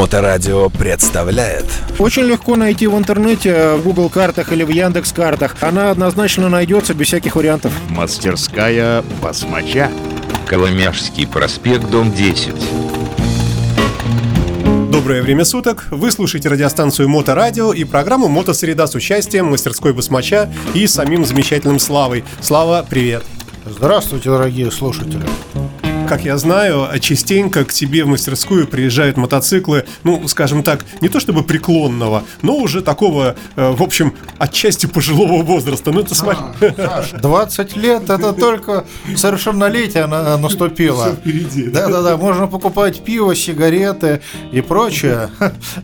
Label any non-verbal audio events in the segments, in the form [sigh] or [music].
Моторадио представляет Очень легко найти в интернете, в Google картах или в Яндекс картах. Она однозначно найдется без всяких вариантов. Мастерская басмача. Коломяжский проспект, дом 10. Доброе время суток. Вы слушаете радиостанцию Моторадио и программу Мотосреда с участием мастерской басмача и самим замечательным Славой. Слава, привет. Здравствуйте, дорогие слушатели как я знаю, частенько к тебе в мастерскую приезжают мотоциклы, ну, скажем так, не то чтобы преклонного, но уже такого, э, в общем, отчасти пожилого возраста. Ну, это смотри. 20 лет это только совершеннолетие наступило. Да-да-да, можно покупать пиво, сигареты и прочее.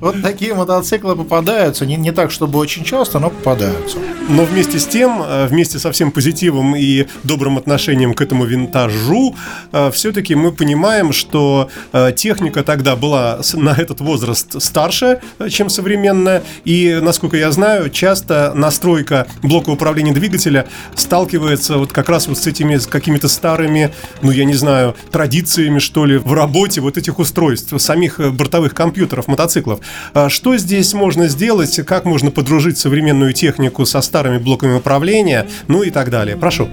Вот такие мотоциклы попадаются. Не, не так, чтобы очень часто, но попадаются. Но вместе с тем, э, вместе со всем позитивом и добрым отношением к этому винтажу, э, все все-таки мы понимаем, что э, техника тогда была на этот возраст старше, э, чем современная, и, насколько я знаю, часто настройка блока управления двигателя сталкивается вот как раз вот с этими какими-то старыми, ну, я не знаю, традициями, что ли, в работе вот этих устройств, самих э, бортовых компьютеров, мотоциклов. А что здесь можно сделать, как можно подружить современную технику со старыми блоками управления, ну и так далее? Прошу.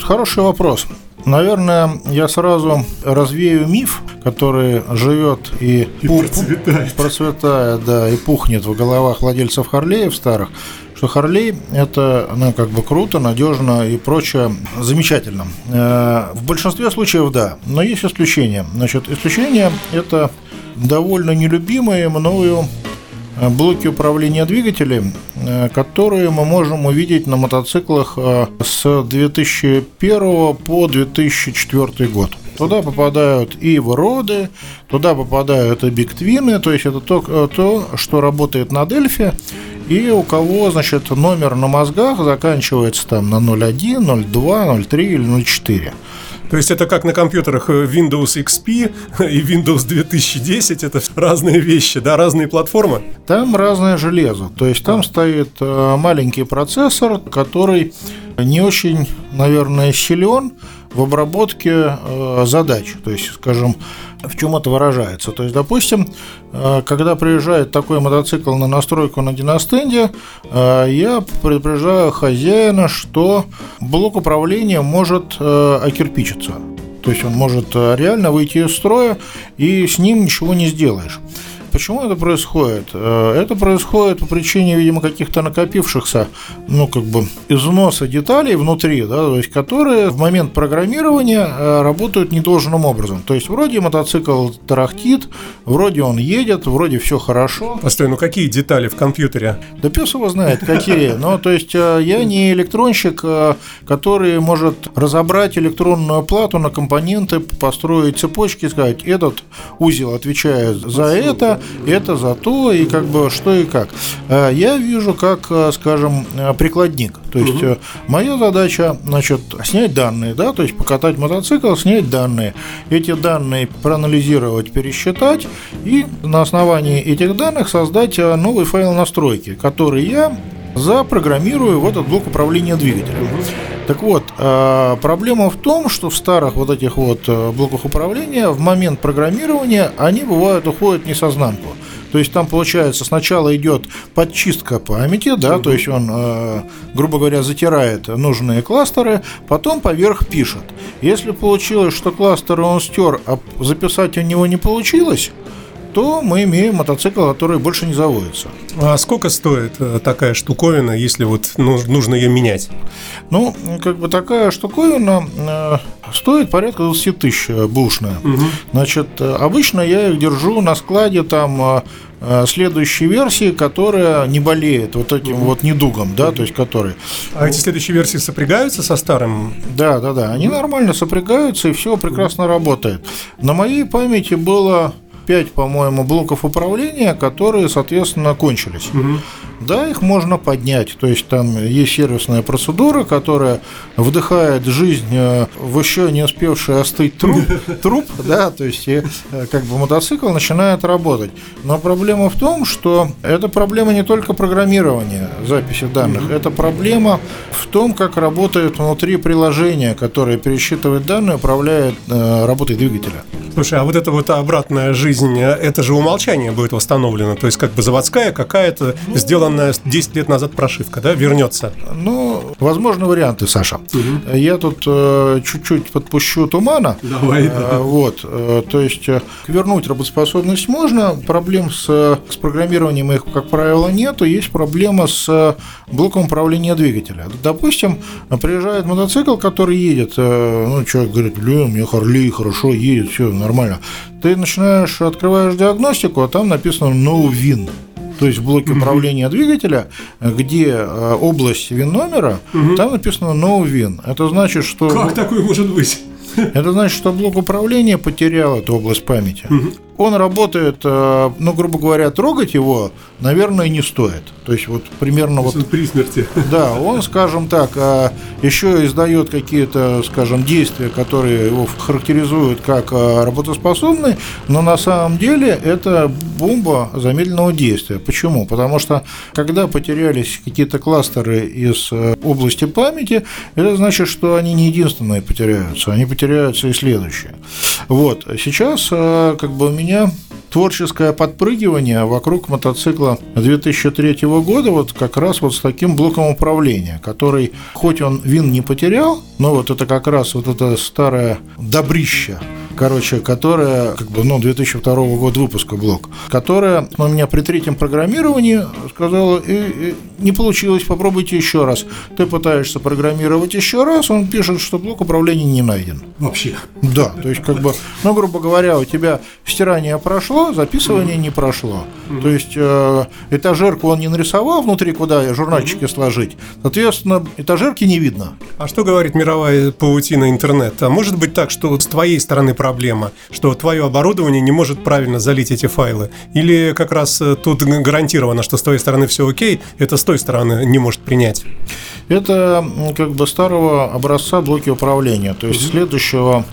Хороший вопрос. Наверное, я сразу развею миф, который живет и, и пух, процветает. процветает, да, и пухнет в головах владельцев Харлеев старых, что Харлей это ну, как бы круто, надежно и прочее замечательно. Э, в большинстве случаев да, но есть исключения. Значит, исключение это довольно нелюбимые мною блоки управления двигателем, э, которые мы можем увидеть на мотоциклах э, с 2001 по 2004 год. Туда попадают и вроды, туда попадают и биктвины, то есть это то, то, что работает на Дельфи, и у кого, значит, номер на мозгах заканчивается там на 0.1, 0.2, 0.3 или 0.4. То есть это как на компьютерах э, Windows XP [laughs] и Windows 2010, это [laughs] разные вещи, да, разные платформы? Там разное железо, то есть там стоит э, маленький процессор, который не очень, наверное, силен в обработке э, задач. То есть, скажем, в чем это выражается? То есть, допустим, э, когда приезжает такой мотоцикл на настройку на диностенде, э, я предупреждаю хозяина, что блок управления может окирпичиться. То есть он может реально выйти из строя, и с ним ничего не сделаешь. Почему это происходит? Э, это происходит по причине, видимо, каких-то накопившихся, ну, как бы, износа деталей внутри, да, то есть, которые в момент программирования э, работают недолжным образом. То есть, вроде мотоцикл тарахтит, вроде он едет, вроде все хорошо. Постой, ну какие детали в компьютере? Да пес его знает, какие. Ну, то есть, э, я не электронщик, который может разобрать электронную плату на компоненты, построить цепочки, сказать, этот узел отвечает за это, это за то, и как бы что и как. Э, я вижу как, э, скажем, э, прикладник. То есть угу. моя задача, значит, снять данные, да, то есть покатать мотоцикл, снять данные. Эти данные проанализировать, пересчитать и на основании этих данных создать новый файл настройки, который я запрограммирую в этот блок управления двигателем. Так вот, а, проблема в том, что в старых вот этих вот э, блоках управления в момент программирования они бывают уходят не сознанку. То есть там получается сначала идет подчистка памяти, да, то есть он, э, грубо говоря, затирает нужные кластеры, потом поверх пишет. Если получилось, что кластеры он стер, а записать у него не получилось, то мы имеем мотоцикл, который больше не заводится. А сколько стоит э, такая штуковина, если вот нужно ее менять? Ну, как бы такая штуковина э, стоит порядка 20 тысяч э, бушная. Угу. Значит, обычно я их держу на складе там следующей версии, которая не болеет вот этим угу. вот недугом, да, то есть который. А эти следующие версии сопрягаются со старым? Да, да, да, они нормально сопрягаются и все прекрасно работает. На моей памяти было 5, по-моему, блоков управления, которые, соответственно, кончились. Угу. Да, их можно поднять. То есть там есть сервисная процедура, которая вдыхает жизнь э, в еще не успевший остыть труп, [laughs] труп да, то есть и, э, как бы мотоцикл начинает работать. Но проблема в том, что это проблема не только программирования записи данных, это проблема в том, как работает внутри приложения, которое пересчитывает данные, управляет э, работой двигателя. Слушай, а вот эта вот обратная жизнь, э, это же умолчание будет восстановлено, то есть как бы заводская какая-то сделанная 10 лет назад прошивка, да, вернется. Ну, возможно, варианты, Саша. Я тут э, чуть-чуть подпущу тумана. Давай, Э. Вот, э, то есть э, вернуть работоспособность можно, проблем с, с программированием их, как правило, нету, есть проблема с э, блоком управления двигателя. Допустим, приезжает мотоцикл, который едет, э, ну, человек говорит, блин, у меня Харлей хорошо едет, все нормально. Ты начинаешь, открываешь диагностику, а там написано no win. То есть в блоке управления двигателя, где э, область вин-номера, там написано no win. Это значит, что... Как такое может быть? Это значит, что блок управления потерял эту область памяти. Он работает, э, ну, грубо говоря, трогать его, наверное, не стоит. То есть вот примерно вот При смерти. да, он, скажем так, а, еще издает какие-то, скажем, действия, которые его характеризуют как а, работоспособный, но на самом деле это бомба замедленного действия. Почему? Потому что когда потерялись какие-то кластеры из э, области памяти, это значит, что они не единственные потеряются, они потеряются и следующие. Вот, сейчас э, как бы у меня творческое подпрыгивание вокруг мотоцикла 2003 года вот как раз вот с таким блоком управления, который, хоть он вин не потерял, но вот это как раз вот это старое добрище, короче, которая, как бы, ну, 2002 года выпуска блок, которая у меня при третьем программировании сказала, «И- и не получилось, попробуйте еще раз. Ты пытаешься программировать еще раз, он пишет, что блок управления не найден. Вообще. Да, то есть, как бы, ну, грубо говоря, у тебя стирание прошло, записывание не прошло. То есть, э, этажерку он не нарисовал внутри, куда журнальчики сложить. Соответственно, этажерки не видно. А что говорит мировая паутина интернета? Может быть так, что с твоей стороны проблема, что твое оборудование не может правильно залить эти файлы? Или как раз э, тут гарантировано, что с твоей стороны все окей, это с той стороны не может принять? Это как бы старого образца блоки управления. То есть следующего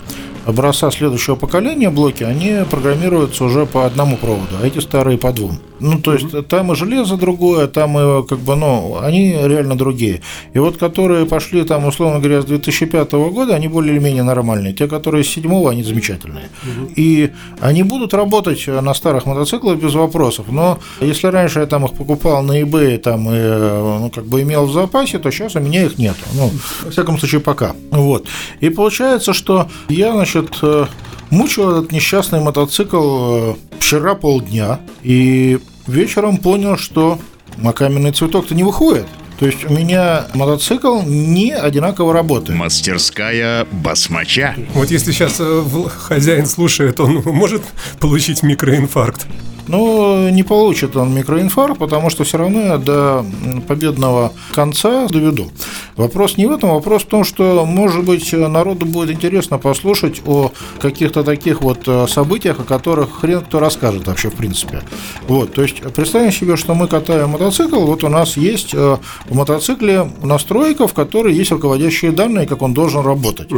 образца следующего поколения блоки, они программируются уже по одному проводу, а эти старые по двум. Ну, то есть там и железо другое, там и как бы, ну, они реально другие. И вот которые пошли там, условно говоря, с 2005 года, они более или менее нормальные. Те, которые с 7 они замечательные. И они будут работать на старых мотоциклах без вопросов. Но если раньше я там их покупал на eBay там, и ну, как бы имел в запасе, то сейчас у меня их нет. Ну, во всяком случае, пока. Вот. И получается, что я, значит, э, мучил этот несчастный мотоцикл э, вчера полдня, и вечером понял, что на каменный цветок-то не выходит. То есть у меня мотоцикл не одинаково работает. Мастерская басмача. Вот если сейчас хозяин слушает, он может получить микроинфаркт. Но не получит он микроинфаркт, потому что все равно я до победного конца доведу. Вопрос не в этом, вопрос в том, что, может быть, народу будет интересно послушать о каких-то таких вот э, событиях, о которых хрен кто расскажет вообще в принципе. Вот, то есть представим себе, что мы катаем мотоцикл, вот у нас есть э, в мотоцикле настройка, в которой есть руководящие данные, как он должен работать.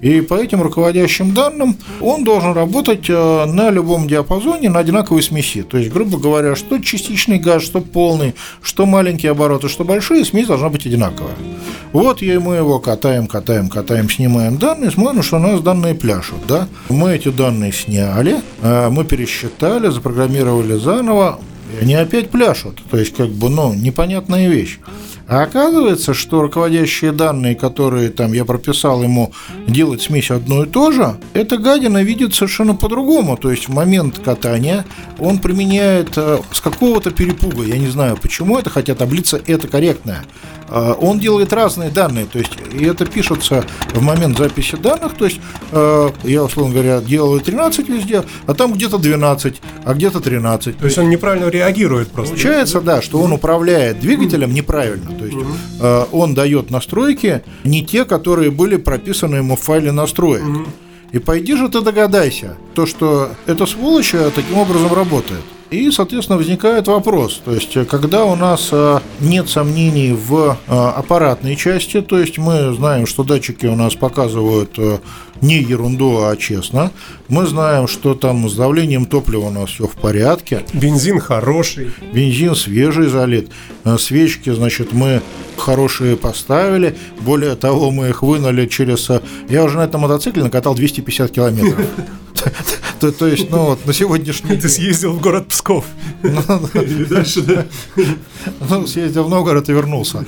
И по этим руководящим данным он должен работать э, на любом диапазоне на одинаковой смеси. То есть, грубо говоря, что частичный газ, что полный, что маленькие обороты, что большие, смесь должна быть одинаковая. Вот и мы его катаем, катаем, катаем, снимаем данные, смотрим, что у нас данные пляшут. Да? Мы эти данные сняли, э, мы пересчитали, запрограммировали заново, и они опять пляшут. То есть, как бы, ну, непонятная вещь. А оказывается, что руководящие данные, которые там я прописал ему делать смесь одно и то же, эта гадина видит совершенно по-другому. То есть в момент катания он применяет э, с какого-то перепуга, я не знаю почему это, хотя таблица это корректная. Э, Он делает разные данные, то есть и это пишется в момент записи данных, то есть э, я, условно говоря, делаю 13 везде, а там где-то 12, а где-то 13. То есть он неправильно реагирует просто. Получается, да, что он управляет двигателем неправильно. То есть э, он дает настройки не те, которые были прописаны ему в файле настроек. И пойди же ты догадайся, то, что эта сволочь э, таким образом работает. И, соответственно, возникает вопрос, то есть, когда у нас э, нет сомнений в э, аппаратной части, то есть мы знаем, что датчики у нас показывают э, не ерунду, а честно, мы знаем, что там с давлением топлива у нас все в порядке, Бензин хороший. бензин свежий залит, э, свечки, значит, мы хорошие поставили, более того, мы их вынули через... э, Я уже на этом мотоцикле накатал 250 километров. [laughs] То то есть, ну вот, на сегодняшний Ты съездил в город Псков. Или дальше, да? Ну, съездил в Новгород и вернулся.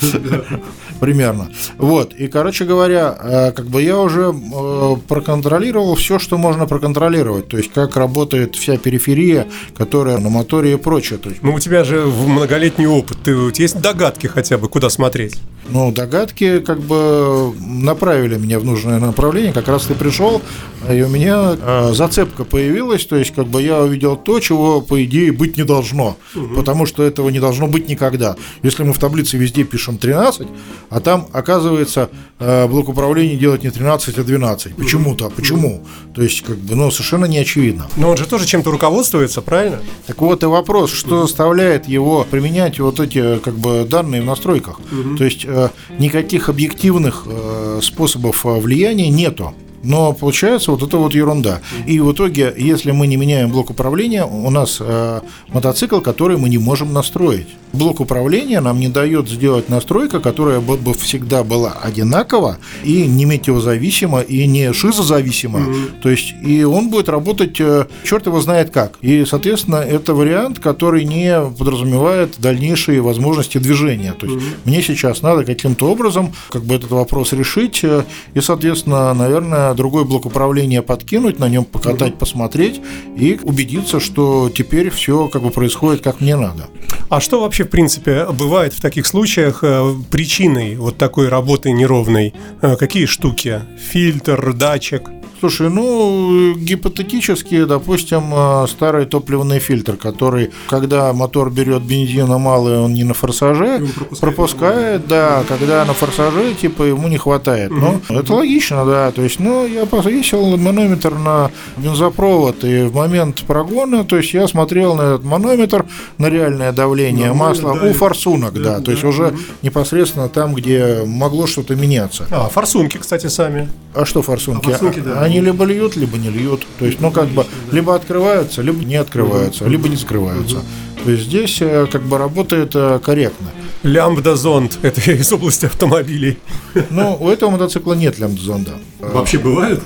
Примерно. Вот. И, короче говоря, э, как бы я уже э, проконтролировал все, что можно проконтролировать. То есть, как работает вся периферия, которая на моторе и прочее. Ну, у тебя же многолетний опыт. Ты, у тебя есть догадки хотя бы, куда смотреть? ну, догадки как бы направили меня в нужное направление. Как раз ты пришел, и у меня э, зацепка появилась. То есть, как бы я увидел то, чего, по идее, быть не должно. Потому что этого не должно быть никогда. Если мы в таблице везде пишем 13, а там, оказывается, э, блок управления делать не 13, а 12. Почему-то. Почему? То есть, как бы, ну, совершенно не очевидно. Но он же тоже чем-то руководствуется, правильно? Так вот и вопрос, что заставляет его применять вот эти как бы данные в настройках. То есть э, никаких объективных э, способов влияния нету. Но получается вот это вот ерунда. И в итоге, если мы не меняем блок управления, у нас э, мотоцикл, который мы не можем настроить. Блок управления нам не дает сделать настройка, которая бы, бы всегда была одинакова и не метеозависима, и не шизозависима. То есть, и он будет работать, э, черт его знает как. И, соответственно, это вариант, который не подразумевает дальнейшие возможности движения. То есть, мне сейчас надо каким-то образом как бы этот вопрос решить, э, и, соответственно, наверное, другой блок управления подкинуть, на нем покатать, посмотреть и убедиться, что теперь все как бы происходит как мне надо. А что вообще, в принципе, бывает в таких случаях э, причиной вот такой работы неровной? Э, Какие штуки? Фильтр, датчик? Слушай, ну, гипотетически, допустим, э, старый топливный фильтр, который, когда мотор берет бензина мало, он не на форсаже, пропускает, да, когда на форсаже, типа, ему не хватает. Ну, это логично, да. То есть, ну, я повесил манометр на бензопровод, и в момент прогона, то есть, я смотрел на этот манометр, на реальное давление Нормально, масла да, у форсунок, да, да, то есть, да, уже мгм. непосредственно там, где могло что-то меняться. А, форсунки, кстати, сами. А что форсунки? А форсунки, да. Они либо льют, либо не льют. То есть, ну, как бы, либо открываются, либо не открываются, либо не закрываются. То есть здесь э, как бы работает э, корректно. Лямбда-зонд. Это [laughs] из области автомобилей. Но у этого мотоцикла нет лямбда-зонда. Вообще бывает?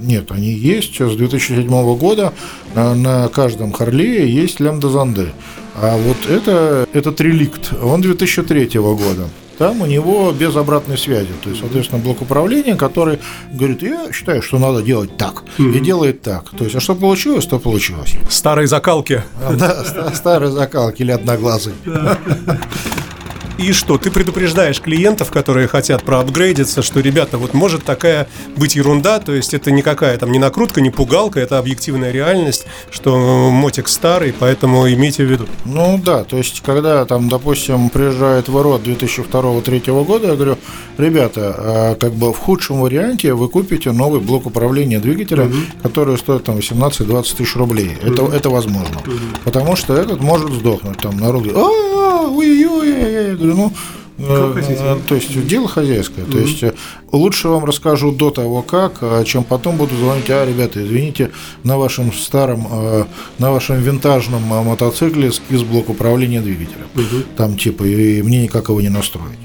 Нет, они есть. С 2007 года э, на каждом Харлее есть лямбда-зонды. А вот это, этот реликт, он 2003 года. Там у него без обратной связи. То есть, соответственно, блок управления, который говорит, я считаю, что надо делать так. И делает так. То есть, а что получилось, то получилось. Старые закалки. Да, ста- старый закалки или одноглазый. И что, ты предупреждаешь клиентов, которые хотят проапгрейдиться, что, ребята, вот может такая быть ерунда, то есть это никакая там не накрутка, не пугалка, это объективная реальность, что мотик старый, поэтому имейте в виду. Ну да, то есть, когда там, допустим, приезжает ворот 2002-2003 года, я говорю, ребята, а, как бы в худшем варианте вы купите новый блок управления двигателя, который стоит там 18-20 тысяч рублей. Это, это возможно. Потому что этот может сдохнуть. Там народ говорит, а ой-ой-ой, ну, то есть дело хозяйское. То есть э, лучше вам расскажу до того, как, а, чем потом буду звонить, а, ребята, извините, на вашем старом, на вашем винтажном мотоцикле скис блок управления двигателем. Там типа, и мне никак его не настроить.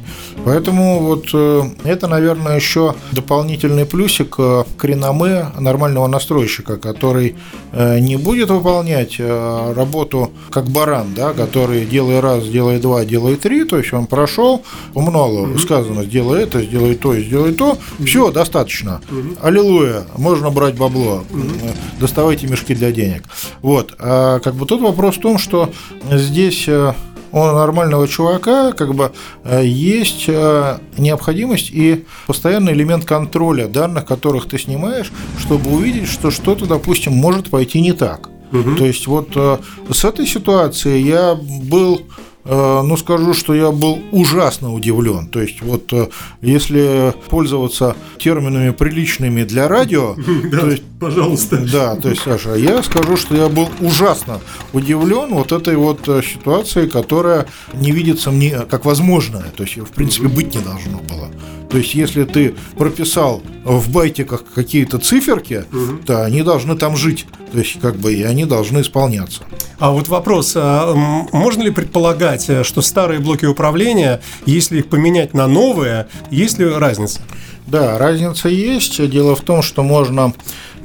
Поэтому вот э, это, наверное, еще дополнительный плюсик э, к реноме нормального настройщика, который э, не будет выполнять работу как баран, да, который делай раз, делай два, делай три, то есть он прошел, умнало сказано, сделай это, сделай то, сделай то, все, достаточно. Аллилуйя, можно брать бабло, доставайте мешки для денег. Вот, а как бы тут вопрос в том, что здесь у нормального чувака как бы э, есть э, необходимость и постоянный элемент контроля данных, которых ты снимаешь, чтобы увидеть, что что-то, допустим, может пойти не так. То есть вот э, с этой ситуацией я был э, ну, скажу, что я был ужасно удивлен. То есть, вот э, если пользоваться терминами приличными для радио, [laughs] то есть, Пожалуйста. да, то есть, Саша, я скажу, что я был ужасно удивлен вот этой вот э, ситуацией, которая не видится мне как возможная. То есть, в принципе, быть не должно было. То есть, если ты прописал в байтиках какие-то циферки, то они должны там жить. То есть, как бы, и они должны исполняться. А вот вопрос, а, можно ли предполагать, э, что старые блоки управления, если их поменять на новые, есть ли разница? Да, разница есть. Дело в том, что можно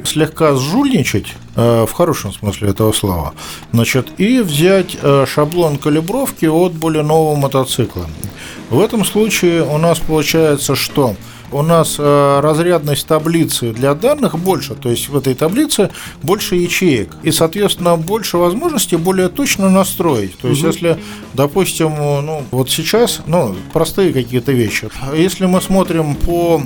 слегка сжульничать, э, в хорошем смысле этого слова, значит, и взять э, шаблон калибровки от более нового мотоцикла. В этом случае у нас получается, что у нас э, разрядность таблицы для данных больше, то есть в этой таблице больше ячеек, и, соответственно, больше возможностей более точно настроить. То есть, если, допустим, ну, вот сейчас, ну, простые какие-то вещи. Если мы смотрим по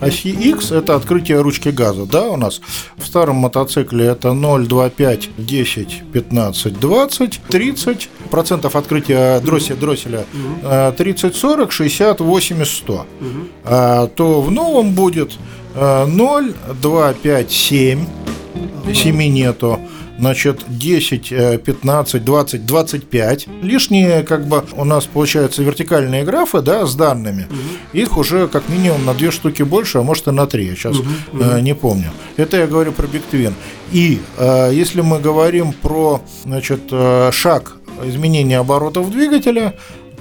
Оси X это открытие ручки газа, да, у нас в старом мотоцикле это 0, 2, 5, 10, 15, 20, 30 процентов открытия дросселя, дросселя э, 30, 40, 60, 80, 100. А, то в новом будет э, 0, 2, 5, 7, 7 нету. Значит, 10, э, 15, 20, 25. Лишние, как бы, у нас получаются вертикальные графы, да, с данными. Их уже как минимум на две штуки больше, а может и на три. Я сейчас э, не помню. Это я говорю про Бигтвин. И э, если мы говорим про, значит, э, шаг изменения оборотов двигателя,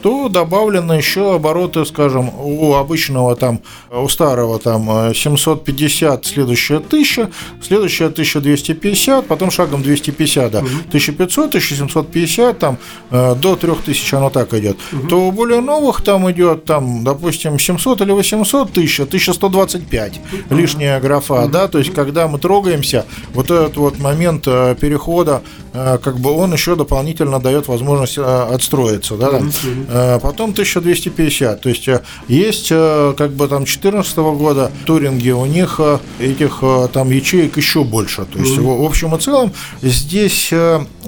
то добавлены еще обороты, скажем, у обычного там, у старого там э, 750, следующая 1000, следующая 1250, потом шагом 250, да, 1500, 1750, там э, до 3000 оно так идет. То у более новых там идет, там, допустим, 700 или 800 тысяч, 1125 лишняя графа, да, то есть когда мы трогаемся, вот этот вот момент э, перехода, э, как бы он еще дополнительно дает возможность э, отстроиться, да, там. Э, потом 1250, то есть э, есть э, как бы там 2014 года туринги, у них этих там ячеек еще больше, то есть в в общем и целом здесь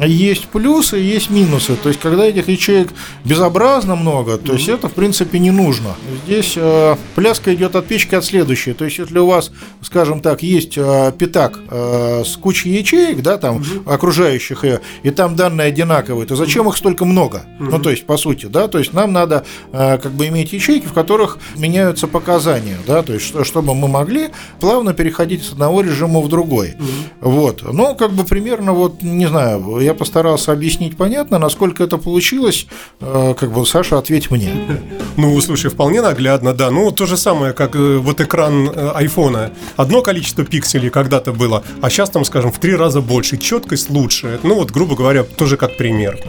есть плюсы, есть минусы, то есть когда этих ячеек безобразно много, то есть это в принципе не нужно. Здесь пляска идет от печки от следующей, то есть если у вас, скажем так, есть пятак с кучей ячеек, да, там окружающих ее, и там данные одинаковые, то зачем их столько много? Ну то есть по сути, да, то есть нам надо э, как бы иметь ячейки, в которых меняются показания, да, то есть что- чтобы мы могли плавно переходить с одного режима в другой. Вот. Ну, как бы примерно, вот, не знаю, я постарался объяснить понятно, насколько это получилось. Э, Как бы, Саша, ответь мне. [laughs] Ну, слушай, вполне наглядно, да. Ну, то же самое, как э, вот экран айфона. Одно количество пикселей когда-то было, а сейчас там, скажем, в три раза больше, четкость лучше. Ну, вот, грубо говоря, тоже как пример.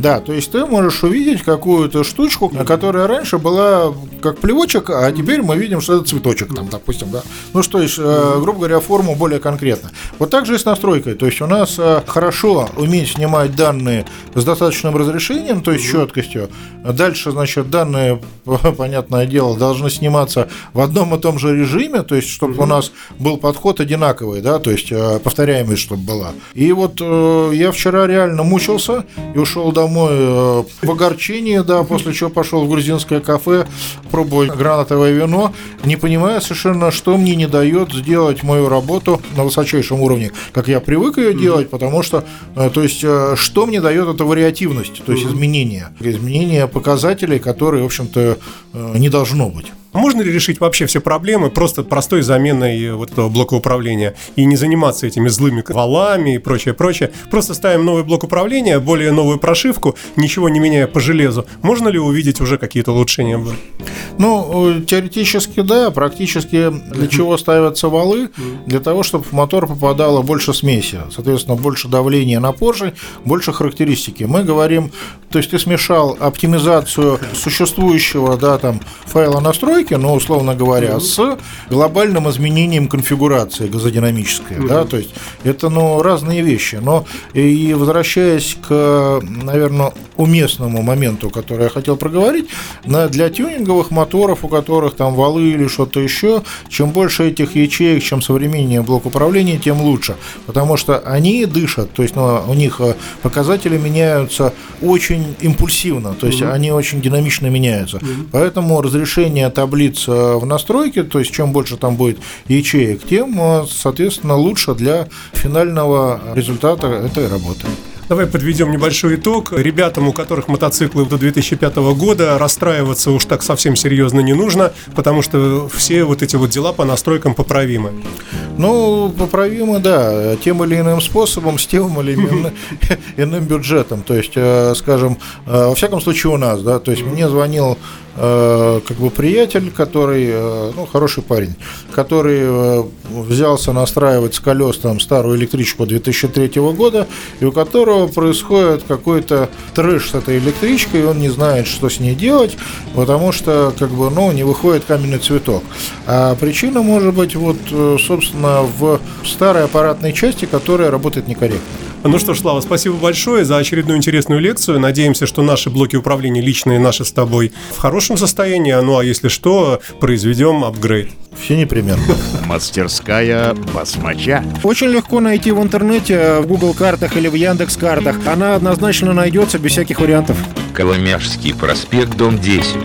Да, то есть ты можешь увидеть какую-то штучку, которая раньше была как плевочек, а теперь мы видим, что это цветочек, там, допустим, да. Ну, что есть, э, грубо говоря, форму более конкретно. Вот так же и с настройкой. То есть у нас э, хорошо уметь снимать данные с достаточным разрешением, то есть четкостью. Дальше, значит, данные, [laughs] понятное дело, должны сниматься в одном и том же режиме, то есть чтобы у нас был подход одинаковый, да, то есть э, повторяемость, чтобы была. И вот я вчера реально мучился и ушел домой в огорчении, да, после чего пошел в грузинское кафе пробовать гранатовое вино, не понимая совершенно, что мне не дает сделать мою работу на высочайшем уровне, как я привык ее делать, потому что, э, то есть, э, что мне дает эта вариативность, то есть изменения, изменения показателей, которые, в общем-то, э, не должно быть. Можно ли решить вообще все проблемы просто простой заменой вот этого блока управления и не заниматься этими злыми валами и прочее, прочее? Просто ставим новый блок управления, более новую прошивку, ничего не меняя по железу. Можно ли увидеть уже какие-то улучшения? Ну, э, теоретически да, практически для чего ставятся валы? Для того, чтобы в мотор попадало больше смеси, соответственно, больше давления на поршень, больше характеристики. Мы говорим, то есть ты смешал оптимизацию существующего, да, там, файла настройки настройки, ну, условно говоря, с глобальным изменением конфигурации газодинамической, да, то есть это, ну, разные вещи. Но и возвращаясь к, наверное, уместному моменту, который я хотел проговорить, для тюнинговых моторов, у которых там валы или что-то еще, чем больше этих ячеек, чем современнее блок управления, тем лучше. Потому что они дышат, то есть ну, у них э, показатели меняются очень импульсивно, то есть угу. они очень динамично меняются. Угу. Поэтому разрешение таблиц в настройке, то есть чем больше там будет ячеек, тем, э, соответственно, лучше для финального результата этой работы. Давай подведем небольшой итог. Ребятам, у которых мотоциклы до 2005 года, расстраиваться уж так совсем серьезно не нужно, потому что все вот эти вот дела по настройкам поправимы. Ну, поправимы, да, тем или иным способом, с тем или иным, [laughs] бюджетом. То есть, э, скажем, э, во всяком случае у нас, да, то есть мне звонил Э, как бы приятель, который, ну, хороший парень, который взялся настраивать с колес там старую электричку 2003 года, и у которого происходит какой-то трэш с этой электричкой, и он не знает, что с ней делать, потому что, как бы, ну, не выходит каменный цветок. А причина может быть, вот, собственно, в старой аппаратной части, которая работает некорректно. Ну что ж, Слава, спасибо большое за очередную интересную лекцию. Надеемся, что наши блоки управления личные, наши с тобой, в хорошем состоянии. Ну а если что, произведем апгрейд. Все непременно. [laughs] Мастерская басмача. Очень легко найти в интернете, в Google картах или в Яндекс картах. Она однозначно найдется без всяких вариантов. Коломяжский проспект, дом 10.